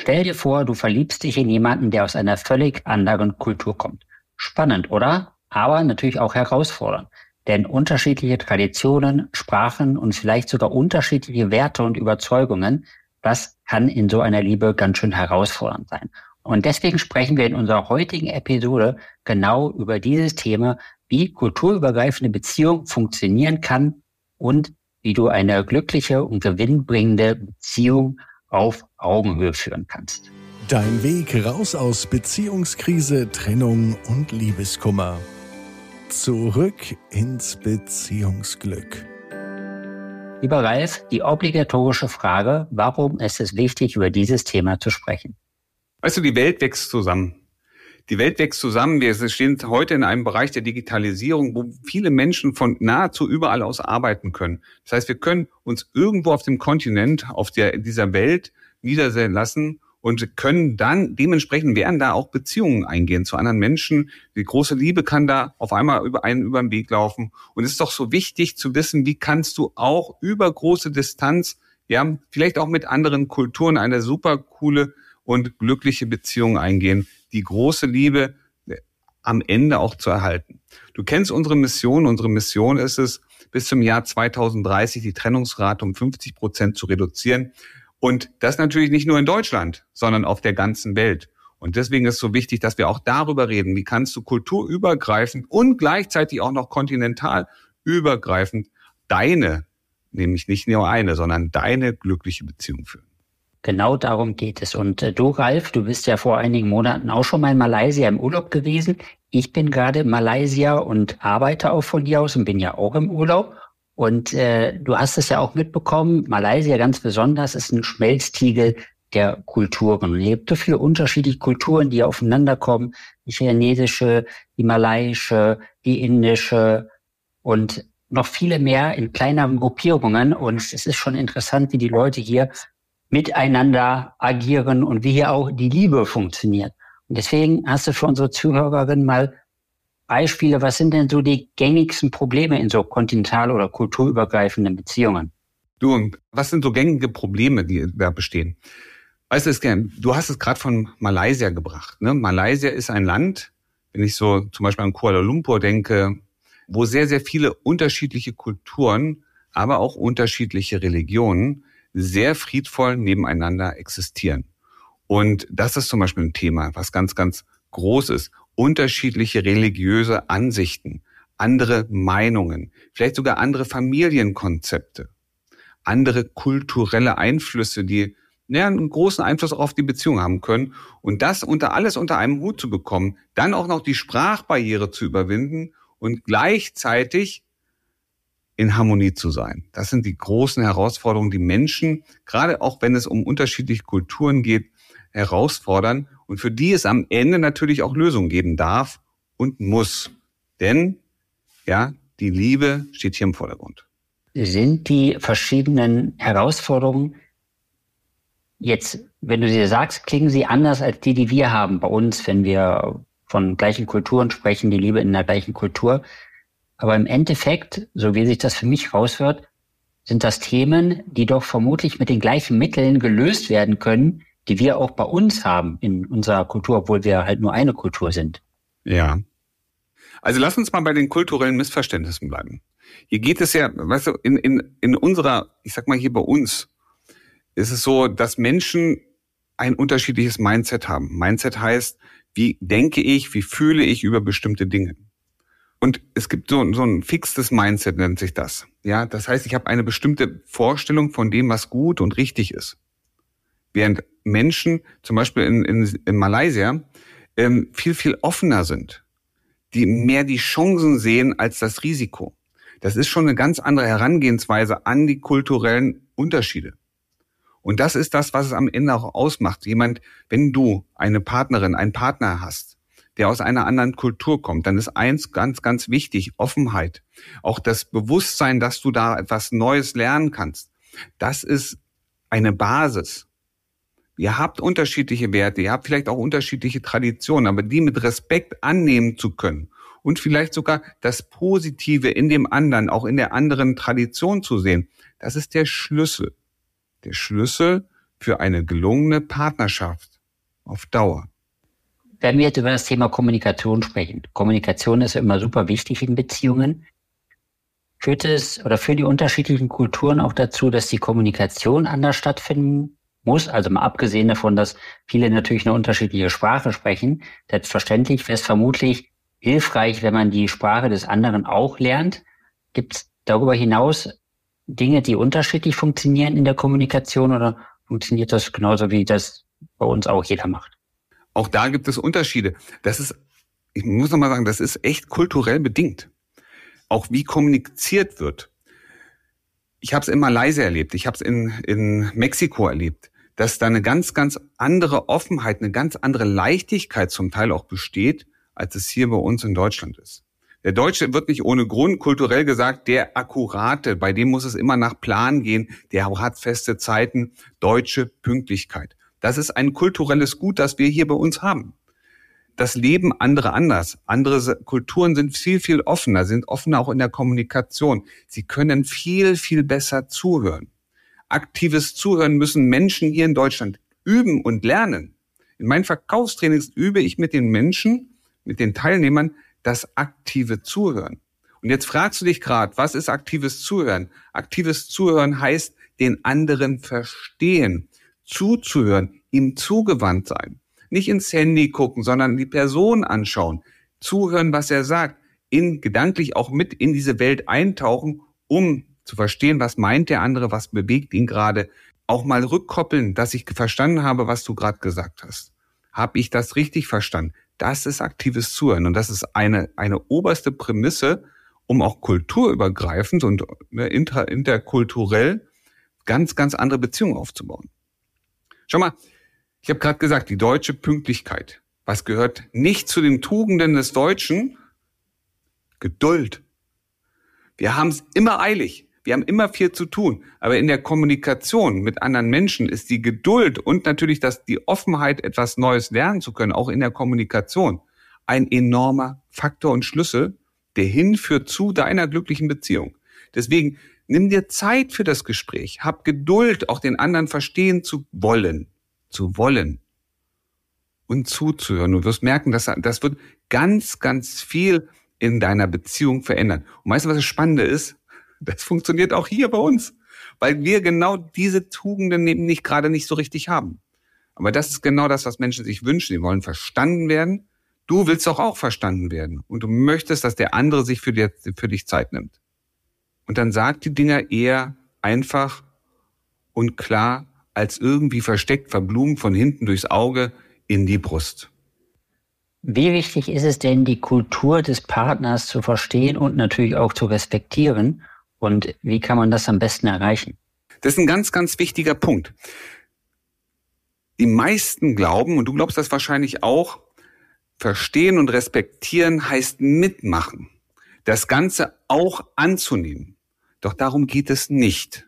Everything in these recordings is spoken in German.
Stell dir vor, du verliebst dich in jemanden, der aus einer völlig anderen Kultur kommt. Spannend, oder? Aber natürlich auch herausfordernd. Denn unterschiedliche Traditionen, Sprachen und vielleicht sogar unterschiedliche Werte und Überzeugungen, das kann in so einer Liebe ganz schön herausfordernd sein. Und deswegen sprechen wir in unserer heutigen Episode genau über dieses Thema, wie kulturübergreifende Beziehung funktionieren kann und wie du eine glückliche und gewinnbringende Beziehung auf Augenhöhe führen kannst. Dein Weg raus aus Beziehungskrise, Trennung und Liebeskummer. Zurück ins Beziehungsglück. Lieber Ralf, die obligatorische Frage, warum ist es wichtig, über dieses Thema zu sprechen? Weißt du, die Welt wächst zusammen. Die Welt wächst zusammen. Wir stehen heute in einem Bereich der Digitalisierung, wo viele Menschen von nahezu überall aus arbeiten können. Das heißt, wir können uns irgendwo auf dem Kontinent, auf der, dieser Welt niedersehen lassen und können dann dementsprechend werden da auch Beziehungen eingehen zu anderen Menschen. Die große Liebe kann da auf einmal über einen über den Weg laufen. Und es ist doch so wichtig zu wissen, wie kannst du auch über große Distanz, ja, vielleicht auch mit anderen Kulturen eine super coole und glückliche Beziehung eingehen, die große Liebe äh, am Ende auch zu erhalten. Du kennst unsere Mission. Unsere Mission ist es, bis zum Jahr 2030 die Trennungsrate um 50 Prozent zu reduzieren. Und das natürlich nicht nur in Deutschland, sondern auf der ganzen Welt. Und deswegen ist es so wichtig, dass wir auch darüber reden, wie kannst du kulturübergreifend und gleichzeitig auch noch kontinental übergreifend deine, nämlich nicht nur eine, sondern deine glückliche Beziehung führen. Genau darum geht es. Und äh, du, Ralf, du bist ja vor einigen Monaten auch schon mal in Malaysia im Urlaub gewesen. Ich bin gerade in Malaysia und arbeite auch von hier aus und bin ja auch im Urlaub. Und äh, du hast es ja auch mitbekommen, Malaysia ganz besonders ist ein Schmelztiegel der Kulturen. Und es gibt so viele unterschiedliche Kulturen, die aufeinander kommen. Die chinesische, die malaiische, die indische und noch viele mehr in kleineren Gruppierungen. Und es ist schon interessant, wie die Leute hier miteinander agieren und wie hier auch die Liebe funktioniert. Und deswegen hast du für unsere Zuhörerin mal Beispiele, was sind denn so die gängigsten Probleme in so kontinental- oder kulturübergreifenden Beziehungen? Du, was sind so gängige Probleme, die da bestehen? Weißt du, du hast es gerade von Malaysia gebracht. Ne? Malaysia ist ein Land, wenn ich so zum Beispiel an Kuala Lumpur denke, wo sehr, sehr viele unterschiedliche Kulturen, aber auch unterschiedliche Religionen sehr friedvoll nebeneinander existieren. Und das ist zum Beispiel ein Thema, was ganz, ganz groß ist. Unterschiedliche religiöse Ansichten, andere Meinungen, vielleicht sogar andere Familienkonzepte, andere kulturelle Einflüsse, die ja, einen großen Einfluss auch auf die Beziehung haben können. Und das unter alles unter einem Hut zu bekommen, dann auch noch die Sprachbarriere zu überwinden und gleichzeitig in Harmonie zu sein. Das sind die großen Herausforderungen, die Menschen, gerade auch wenn es um unterschiedliche Kulturen geht, herausfordern und für die es am Ende natürlich auch Lösungen geben darf und muss. Denn, ja, die Liebe steht hier im Vordergrund. Sind die verschiedenen Herausforderungen jetzt, wenn du sie sagst, klingen sie anders als die, die wir haben bei uns, wenn wir von gleichen Kulturen sprechen, die Liebe in der gleichen Kultur. Aber im Endeffekt, so wie sich das für mich raushört, sind das Themen, die doch vermutlich mit den gleichen Mitteln gelöst werden können, die wir auch bei uns haben in unserer Kultur, obwohl wir halt nur eine Kultur sind. Ja. Also lass uns mal bei den kulturellen Missverständnissen bleiben. Hier geht es ja, weißt du, in, in, in unserer, ich sag mal hier bei uns, ist es so, dass Menschen ein unterschiedliches Mindset haben. Mindset heißt, wie denke ich, wie fühle ich über bestimmte Dinge. Und es gibt so, so ein fixes Mindset, nennt sich das. Ja, das heißt, ich habe eine bestimmte Vorstellung von dem, was gut und richtig ist. Während Menschen, zum Beispiel in, in, in Malaysia, ähm, viel, viel offener sind, die mehr die Chancen sehen als das Risiko. Das ist schon eine ganz andere Herangehensweise an die kulturellen Unterschiede. Und das ist das, was es am Ende auch ausmacht. Jemand, wenn du eine Partnerin, einen Partner hast, der aus einer anderen Kultur kommt, dann ist eins ganz, ganz wichtig, Offenheit. Auch das Bewusstsein, dass du da etwas Neues lernen kannst. Das ist eine Basis. Ihr habt unterschiedliche Werte, ihr habt vielleicht auch unterschiedliche Traditionen, aber die mit Respekt annehmen zu können und vielleicht sogar das Positive in dem anderen, auch in der anderen Tradition zu sehen, das ist der Schlüssel. Der Schlüssel für eine gelungene Partnerschaft auf Dauer. Wenn wir jetzt über das Thema Kommunikation sprechen, Kommunikation ist immer super wichtig in Beziehungen. Führt es oder führen die unterschiedlichen Kulturen auch dazu, dass die Kommunikation anders stattfinden muss? Also mal abgesehen davon, dass viele natürlich eine unterschiedliche Sprache sprechen. Selbstverständlich wäre es vermutlich hilfreich, wenn man die Sprache des anderen auch lernt. Gibt es darüber hinaus Dinge, die unterschiedlich funktionieren in der Kommunikation oder funktioniert das genauso, wie das bei uns auch jeder macht? Auch da gibt es Unterschiede. Das ist, ich muss noch mal sagen, das ist echt kulturell bedingt. Auch wie kommuniziert wird. Ich habe es in Malaysia erlebt, ich habe es in, in Mexiko erlebt, dass da eine ganz, ganz andere Offenheit, eine ganz andere Leichtigkeit zum Teil auch besteht, als es hier bei uns in Deutschland ist. Der Deutsche wird nicht ohne Grund kulturell gesagt, der Akkurate, bei dem muss es immer nach Plan gehen, der hat feste Zeiten, deutsche Pünktlichkeit. Das ist ein kulturelles Gut, das wir hier bei uns haben. Das leben andere anders. Andere Kulturen sind viel, viel offener, sind offener auch in der Kommunikation. Sie können viel, viel besser zuhören. Aktives Zuhören müssen Menschen hier in Deutschland üben und lernen. In meinen Verkaufstrainings übe ich mit den Menschen, mit den Teilnehmern das aktive Zuhören. Und jetzt fragst du dich gerade, was ist aktives Zuhören? Aktives Zuhören heißt den anderen verstehen, zuzuhören, ihm zugewandt sein. Nicht ins Handy gucken, sondern die Person anschauen, zuhören, was er sagt, in gedanklich auch mit in diese Welt eintauchen, um zu verstehen, was meint der andere, was bewegt ihn gerade, auch mal rückkoppeln, dass ich verstanden habe, was du gerade gesagt hast. Habe ich das richtig verstanden? Das ist aktives Zuhören und das ist eine, eine oberste Prämisse, um auch kulturübergreifend und ne, inter, interkulturell ganz, ganz andere Beziehungen aufzubauen. Schau mal, ich habe gerade gesagt, die deutsche Pünktlichkeit. Was gehört nicht zu den Tugenden des Deutschen? Geduld. Wir haben es immer eilig. Wir haben immer viel zu tun. Aber in der Kommunikation mit anderen Menschen ist die Geduld und natürlich das, die Offenheit, etwas Neues lernen zu können, auch in der Kommunikation, ein enormer Faktor und Schlüssel, der hinführt zu deiner glücklichen Beziehung. Deswegen Nimm dir Zeit für das Gespräch. Hab Geduld, auch den anderen verstehen zu wollen. Zu wollen. Und zuzuhören. Du wirst merken, dass das wird ganz, ganz viel in deiner Beziehung verändern. Und weißt du, was das Spannende ist? Das funktioniert auch hier bei uns. Weil wir genau diese Tugenden eben nicht gerade nicht so richtig haben. Aber das ist genau das, was Menschen sich wünschen. Sie wollen verstanden werden. Du willst doch auch verstanden werden. Und du möchtest, dass der andere sich für, dich Zeit nimmt. Und dann sagt die Dinger eher einfach und klar als irgendwie versteckt, verblumt von hinten durchs Auge in die Brust. Wie wichtig ist es denn, die Kultur des Partners zu verstehen und natürlich auch zu respektieren? Und wie kann man das am besten erreichen? Das ist ein ganz, ganz wichtiger Punkt. Die meisten glauben, und du glaubst das wahrscheinlich auch, verstehen und respektieren heißt mitmachen. Das Ganze auch anzunehmen. Doch darum geht es nicht.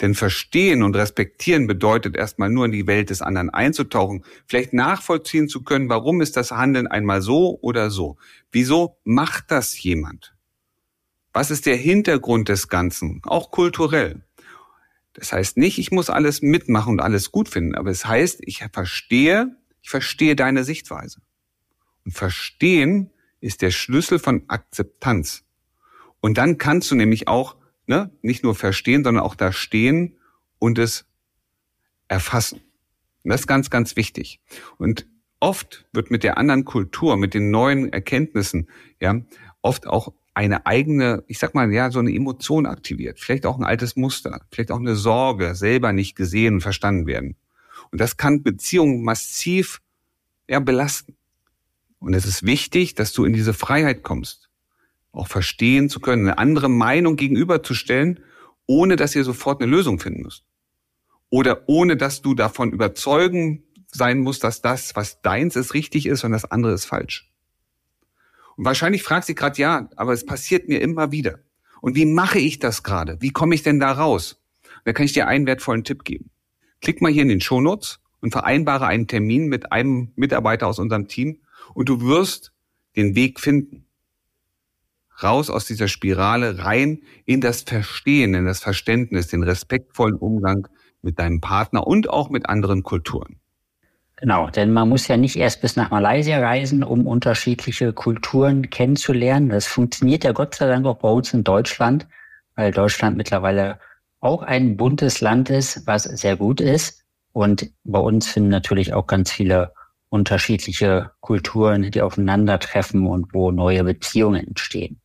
Denn verstehen und respektieren bedeutet erstmal nur in die Welt des anderen einzutauchen, vielleicht nachvollziehen zu können, warum ist das Handeln einmal so oder so. Wieso macht das jemand? Was ist der Hintergrund des Ganzen, auch kulturell? Das heißt nicht, ich muss alles mitmachen und alles gut finden, aber es heißt, ich verstehe, ich verstehe deine Sichtweise. Und verstehen ist der Schlüssel von Akzeptanz. Und dann kannst du nämlich auch ne, nicht nur verstehen, sondern auch da stehen und es erfassen. Und das ist ganz, ganz wichtig. Und oft wird mit der anderen Kultur, mit den neuen Erkenntnissen, ja, oft auch eine eigene, ich sag mal, ja, so eine Emotion aktiviert. Vielleicht auch ein altes Muster, vielleicht auch eine Sorge, selber nicht gesehen und verstanden werden. Und das kann Beziehungen massiv, ja, belasten. Und es ist wichtig, dass du in diese Freiheit kommst auch verstehen zu können, eine andere Meinung gegenüberzustellen, ohne dass ihr sofort eine Lösung finden müsst. Oder ohne dass du davon überzeugen sein musst, dass das, was deins ist, richtig ist und das andere ist falsch. Und wahrscheinlich fragst du dich gerade, ja, aber es passiert mir immer wieder. Und wie mache ich das gerade? Wie komme ich denn da raus? Da kann ich dir einen wertvollen Tipp geben. Klick mal hier in den Shownotes und vereinbare einen Termin mit einem Mitarbeiter aus unserem Team und du wirst den Weg finden raus aus dieser Spirale rein in das Verstehen, in das Verständnis, den respektvollen Umgang mit deinem Partner und auch mit anderen Kulturen. Genau, denn man muss ja nicht erst bis nach Malaysia reisen, um unterschiedliche Kulturen kennenzulernen. Das funktioniert ja Gott sei Dank auch bei uns in Deutschland, weil Deutschland mittlerweile auch ein buntes Land ist, was sehr gut ist. Und bei uns finden natürlich auch ganz viele unterschiedliche Kulturen, die aufeinandertreffen und wo neue Beziehungen entstehen.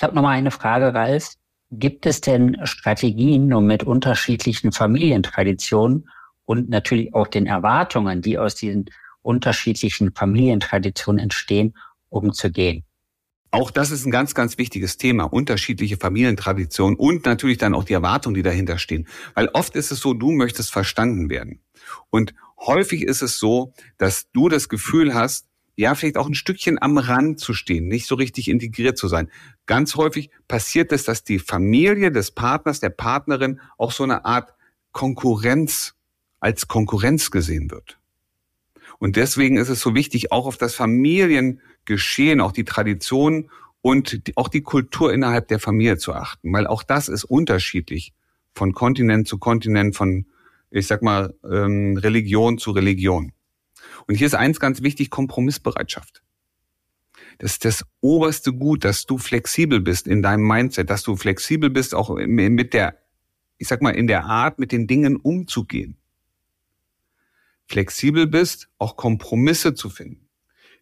Ich habe nochmal eine Frage, Ralf. Gibt es denn Strategien, um mit unterschiedlichen Familientraditionen und natürlich auch den Erwartungen, die aus diesen unterschiedlichen Familientraditionen entstehen, umzugehen? Auch das ist ein ganz, ganz wichtiges Thema. Unterschiedliche Familientraditionen und natürlich dann auch die Erwartungen, die dahinter stehen. Weil oft ist es so, du möchtest verstanden werden. Und häufig ist es so, dass du das Gefühl hast, ja, vielleicht auch ein Stückchen am Rand zu stehen, nicht so richtig integriert zu sein. Ganz häufig passiert es, dass die Familie des Partners, der Partnerin auch so eine Art Konkurrenz als Konkurrenz gesehen wird. Und deswegen ist es so wichtig, auch auf das Familiengeschehen, auch die Tradition und auch die Kultur innerhalb der Familie zu achten, weil auch das ist unterschiedlich von Kontinent zu Kontinent, von, ich sag mal, ähm, Religion zu Religion. Und hier ist eins ganz wichtig, Kompromissbereitschaft. Das ist das oberste Gut, dass du flexibel bist in deinem Mindset, dass du flexibel bist auch mit der, ich sag mal, in der Art, mit den Dingen umzugehen flexibel bist, auch Kompromisse zu finden.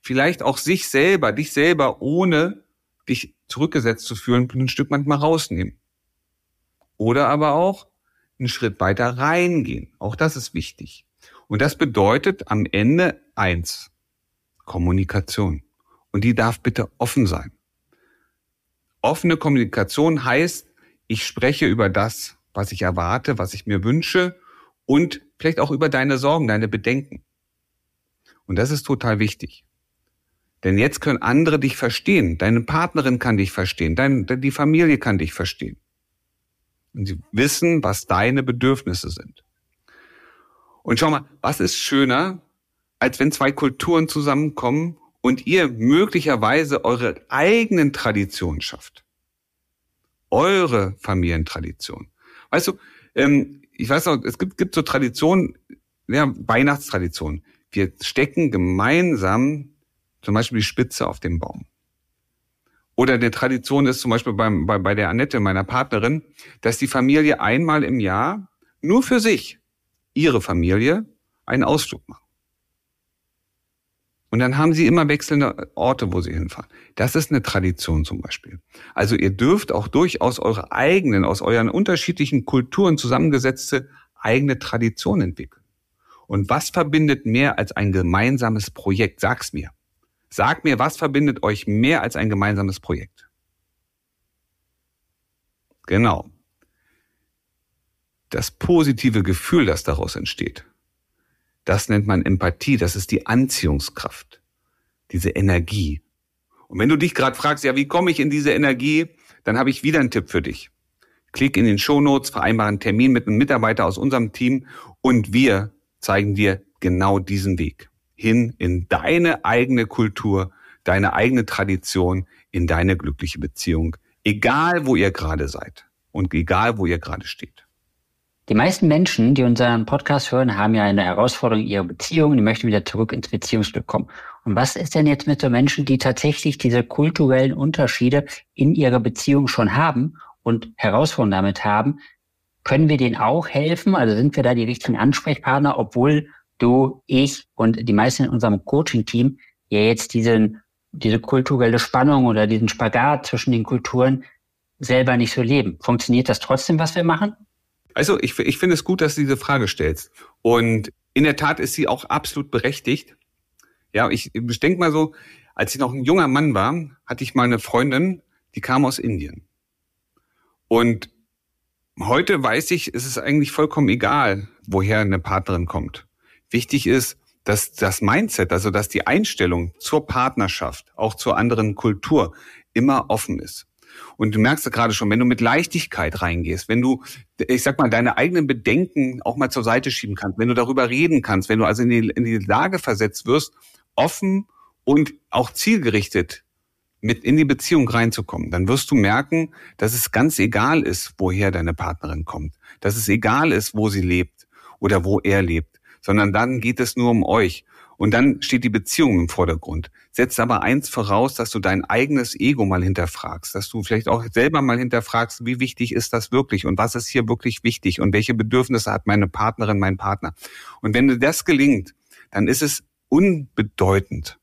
Vielleicht auch sich selber, dich selber, ohne dich zurückgesetzt zu fühlen, ein Stück manchmal rausnehmen. Oder aber auch einen Schritt weiter reingehen. Auch das ist wichtig. Und das bedeutet am Ende eins, Kommunikation. Und die darf bitte offen sein. Offene Kommunikation heißt, ich spreche über das, was ich erwarte, was ich mir wünsche und vielleicht auch über deine Sorgen, deine Bedenken. Und das ist total wichtig. Denn jetzt können andere dich verstehen. Deine Partnerin kann dich verstehen. Dein, die Familie kann dich verstehen. Und sie wissen, was deine Bedürfnisse sind. Und schau mal, was ist schöner, als wenn zwei Kulturen zusammenkommen und ihr möglicherweise eure eigenen Traditionen schafft. Eure Familientradition. Weißt du, ähm, ich weiß noch, es gibt, gibt so Traditionen, ja, Weihnachtstraditionen. Wir stecken gemeinsam zum Beispiel die Spitze auf dem Baum. Oder eine Tradition ist zum Beispiel beim, bei, bei der Annette, meiner Partnerin, dass die Familie einmal im Jahr nur für sich, ihre Familie, einen Ausflug macht. Und dann haben sie immer wechselnde Orte, wo sie hinfahren. Das ist eine Tradition zum Beispiel. Also ihr dürft auch durchaus eure eigenen, aus euren unterschiedlichen Kulturen zusammengesetzte eigene Tradition entwickeln. Und was verbindet mehr als ein gemeinsames Projekt? Sag's mir. Sag mir, was verbindet euch mehr als ein gemeinsames Projekt? Genau. Das positive Gefühl, das daraus entsteht. Das nennt man Empathie, das ist die Anziehungskraft, diese Energie. Und wenn du dich gerade fragst, ja, wie komme ich in diese Energie, dann habe ich wieder einen Tipp für dich. Klick in den Shownotes, vereinbare einen Termin mit einem Mitarbeiter aus unserem Team und wir zeigen dir genau diesen Weg hin in deine eigene Kultur, deine eigene Tradition, in deine glückliche Beziehung, egal wo ihr gerade seid und egal wo ihr gerade steht. Die meisten Menschen, die unseren Podcast hören, haben ja eine Herausforderung in ihrer Beziehung, die möchten wieder zurück ins Beziehungsglück kommen. Und was ist denn jetzt mit so Menschen, die tatsächlich diese kulturellen Unterschiede in ihrer Beziehung schon haben und Herausforderungen damit haben? Können wir denen auch helfen? Also sind wir da die richtigen Ansprechpartner, obwohl du, ich und die meisten in unserem Coaching-Team ja jetzt diesen, diese kulturelle Spannung oder diesen Spagat zwischen den Kulturen selber nicht so leben. Funktioniert das trotzdem, was wir machen? Also ich, ich finde es gut, dass du diese Frage stellst. Und in der Tat ist sie auch absolut berechtigt. Ja, ich, ich denke mal so, als ich noch ein junger Mann war, hatte ich mal eine Freundin, die kam aus Indien. Und heute weiß ich, es ist eigentlich vollkommen egal, woher eine Partnerin kommt. Wichtig ist, dass das Mindset, also dass die Einstellung zur Partnerschaft, auch zur anderen Kultur immer offen ist. Und du merkst ja gerade schon, wenn du mit Leichtigkeit reingehst, wenn du, ich sag mal, deine eigenen Bedenken auch mal zur Seite schieben kannst, wenn du darüber reden kannst, wenn du also in die, in die Lage versetzt wirst, offen und auch zielgerichtet mit in die Beziehung reinzukommen, dann wirst du merken, dass es ganz egal ist, woher deine Partnerin kommt, dass es egal ist, wo sie lebt, oder wo er lebt, sondern dann geht es nur um euch. Und dann steht die Beziehung im Vordergrund. Setzt aber eins voraus, dass du dein eigenes Ego mal hinterfragst, dass du vielleicht auch selber mal hinterfragst, wie wichtig ist das wirklich und was ist hier wirklich wichtig und welche Bedürfnisse hat meine Partnerin, mein Partner. Und wenn dir das gelingt, dann ist es unbedeutend,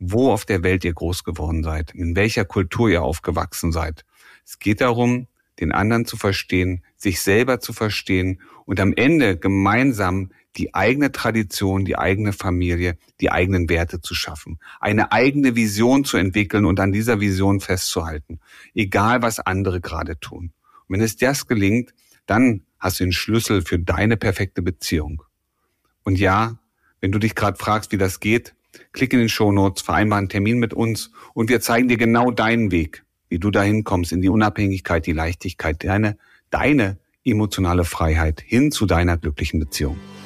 wo auf der Welt ihr groß geworden seid, in welcher Kultur ihr aufgewachsen seid. Es geht darum, den anderen zu verstehen, sich selber zu verstehen und am Ende gemeinsam die eigene Tradition, die eigene Familie, die eigenen Werte zu schaffen, eine eigene Vision zu entwickeln und an dieser Vision festzuhalten, egal was andere gerade tun. Und wenn es das gelingt, dann hast du den Schlüssel für deine perfekte Beziehung. Und ja, wenn du dich gerade fragst, wie das geht, klick in den Show Notes, vereinbar einen Termin mit uns und wir zeigen dir genau deinen Weg, wie du dahin kommst in die Unabhängigkeit, die Leichtigkeit, deine, deine emotionale Freiheit hin zu deiner glücklichen Beziehung.